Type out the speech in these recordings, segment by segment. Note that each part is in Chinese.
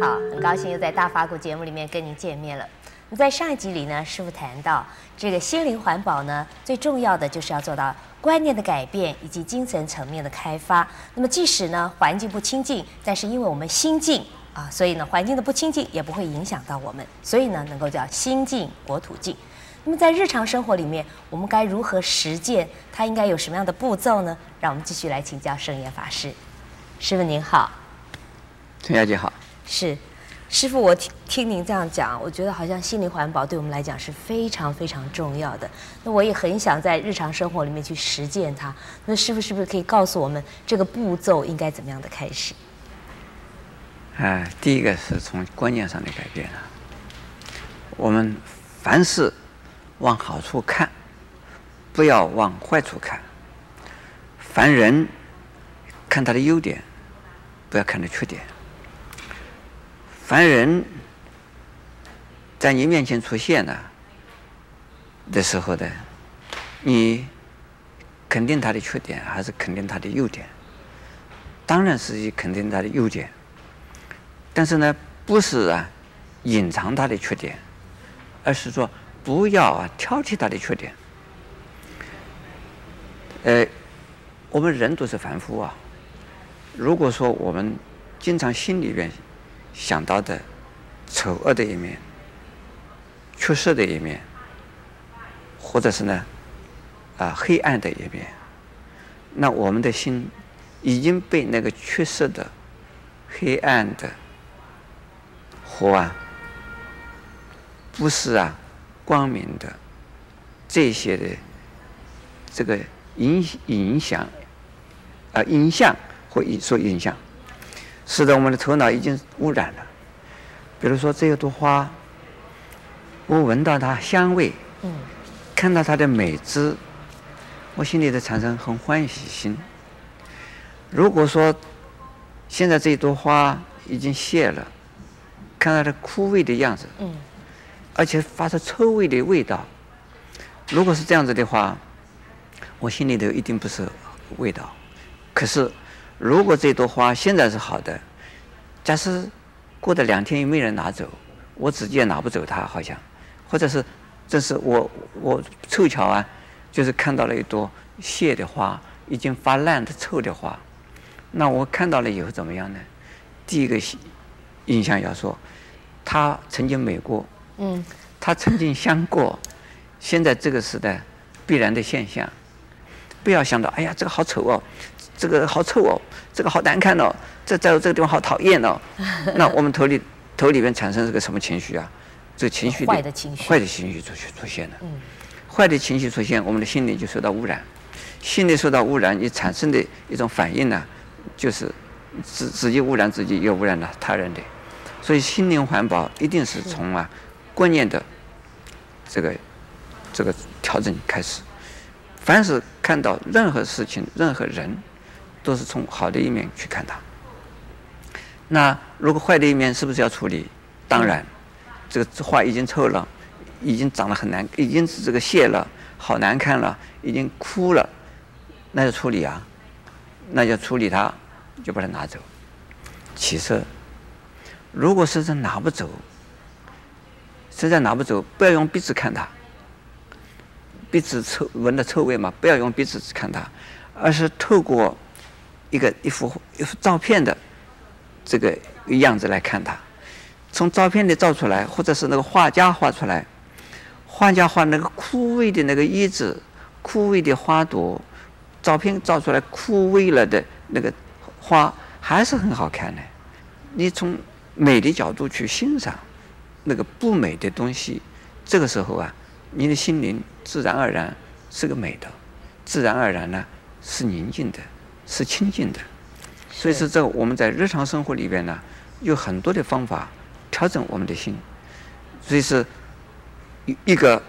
好，很高兴又在大法古节目里面跟您见面了。那在上一集里呢，师父谈到这个心灵环保呢，最重要的就是要做到观念的改变以及精神层面的开发。那么即使呢环境不清净，但是因为我们心净啊，所以呢环境的不清净也不会影响到我们，所以呢能够叫心净国土净。那么在日常生活里面，我们该如何实践？它应该有什么样的步骤呢？让我们继续来请教圣严法师。师父您好。陈小姐好，是，师傅，我听听您这样讲，我觉得好像心灵环保对我们来讲是非常非常重要的。那我也很想在日常生活里面去实践它。那师傅是不是可以告诉我们这个步骤应该怎么样的开始？啊，第一个是从观念上的改变啊。我们凡事往好处看，不要往坏处看。凡人看他的优点，不要看他缺点。凡人在你面前出现了的时候呢，你肯定他的缺点还是肯定他的优点？当然是以肯定他的优点，但是呢，不是啊隐藏他的缺点，而是说不要啊挑剔他的缺点。呃，我们人都是凡夫啊，如果说我们经常心里边。想到的丑恶的一面、缺失的一面，或者是呢，啊黑暗的一面，那我们的心已经被那个缺失的、黑暗的或啊不是啊光明的这些的这个影影响啊影像或受影响。使得我们的头脑已经污染了。比如说这一朵花，我闻到它香味，嗯，看到它的美姿，我心里的产生很欢喜心。如果说现在这一朵花已经谢了，看到它枯萎的样子，嗯，而且发出臭味的味道，如果是这样子的话，我心里头一定不是味道。可是。如果这朵花现在是好的，假使过了两天又没人拿走，我自己也拿不走它，好像，或者是，这是我我凑巧啊，就是看到了一朵谢的花，已经发烂的臭的花，那我看到了以后怎么样呢？第一个印象要说，它曾经美过，嗯，它曾经香过，现在这个时代必然的现象，不要想到哎呀这个好丑哦。这个好臭哦，这个好难看哦，这在这个地方好讨厌哦。那我们头里头里面产生这个什么情绪啊？这个情绪坏的情绪，坏的情绪出出现了。嗯，坏的情绪出现，我们的心灵就受到污染。心理受到污染，你产生的一种反应呢，就是自自己污染自己，又污染了他人的。所以心灵环保一定是从啊观念的这个这个调整开始。凡是看到任何事情、任何人。都是从好的一面去看它。那如果坏的一面是不是要处理？当然，这个花已经臭了，已经长得很难，已经是这个谢了，好难看了，已经枯了，那就处理啊，那就处理它，就把它拿走。其实，如果实在拿不走，实在拿不走，不要用鼻子看它，鼻子臭闻的臭味嘛，不要用鼻子看它，而是透过。一个一幅一幅照片的这个样子来看它，从照片里照出来，或者是那个画家画出来，画家画那个枯萎的那个叶子、枯萎的花朵，照片照出来枯萎了的那个花还是很好看的。你从美的角度去欣赏那个不美的东西，这个时候啊，你的心灵自然而然是个美的，自然而然呢是宁静的。是清净的，所以说这我们在日常生活里边呢，有很多的方法调整我们的心。所以是一一个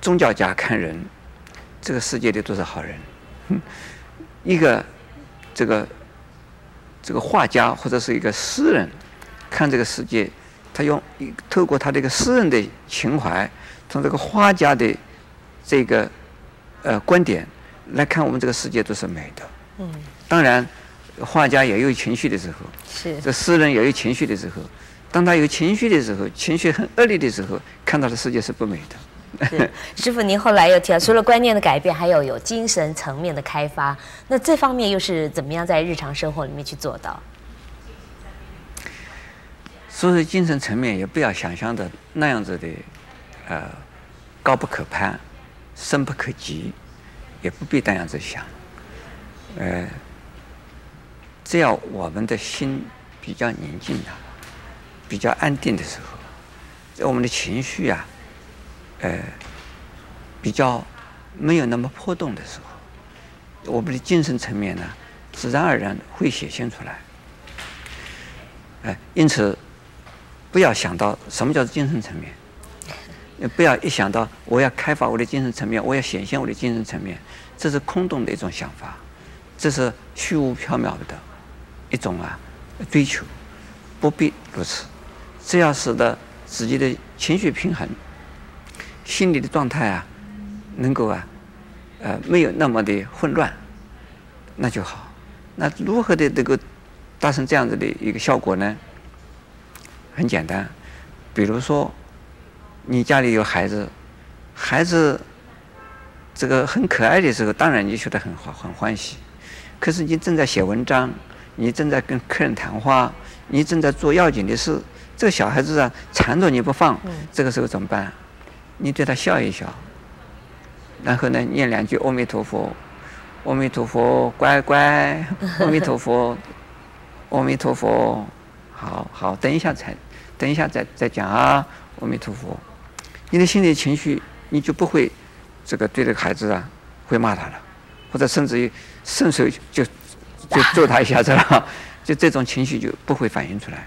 宗教家看人，这个世界里都是好人；一个这个这个画家或者是一个诗人看这个世界，他用透过他这个诗人的情怀，从这个画家的这个呃观点来看我们这个世界都是美的。嗯，当然，画家也有情绪的时候，是这诗人也有情绪的时候。当他有情绪的时候，情绪很恶劣的时候，看到的世界是不美的。师傅，您后来又提到，除了观念的改变，还有有精神层面的开发。那这方面又是怎么样在日常生活里面去做到？所以精神层面也不要想象的那样子的，呃，高不可攀，深不可及，也不必那样子想。呃，只要我们的心比较宁静的，比较安定的时候，在我们的情绪啊。呃，比较没有那么波动的时候，我们的精神层面呢，自然而然会显现出来。哎，因此不要想到什么叫做精神层面，不要一想到我要开发我的精神层面，我要显现我的精神层面，这是空洞的一种想法，这是虚无缥缈的一种啊追求，不必如此，只要使得自己的情绪平衡。心理的状态啊，能够啊，呃，没有那么的混乱，那就好。那如何的这个达成这样子的一个效果呢？很简单，比如说，你家里有孩子，孩子这个很可爱的时候，当然你觉得很好，很欢喜。可是你正在写文章，你正在跟客人谈话，你正在做要紧的事，这个小孩子啊缠着你不放，这个时候怎么办？你对他笑一笑，然后呢，念两句阿弥陀佛，阿弥陀佛，乖乖，阿弥陀佛，阿弥陀佛，好好，等一下才，等一下再再讲啊，阿弥陀佛，你的心理情绪你就不会，这个对这个孩子啊会骂他了，或者甚至于顺手就就揍他一下子了，就这种情绪就不会反映出来，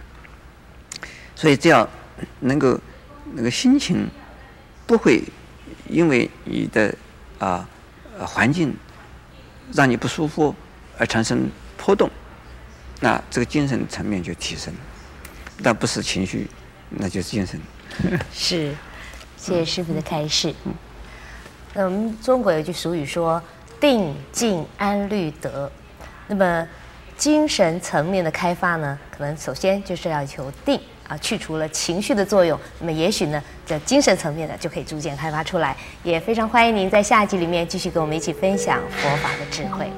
所以这样能够那个心情。不会因为你的啊环境让你不舒服而产生波动，那这个精神层面就提升，但不是情绪，那就是精神。是，谢谢师傅的开示。嗯，那我们中国有句俗语说“定静安律德”，那么精神层面的开发呢，可能首先就是要求定。啊，去除了情绪的作用，那么也许呢，在精神层面呢，就可以逐渐开发出来。也非常欢迎您在下一集里面继续跟我们一起分享佛法的智慧。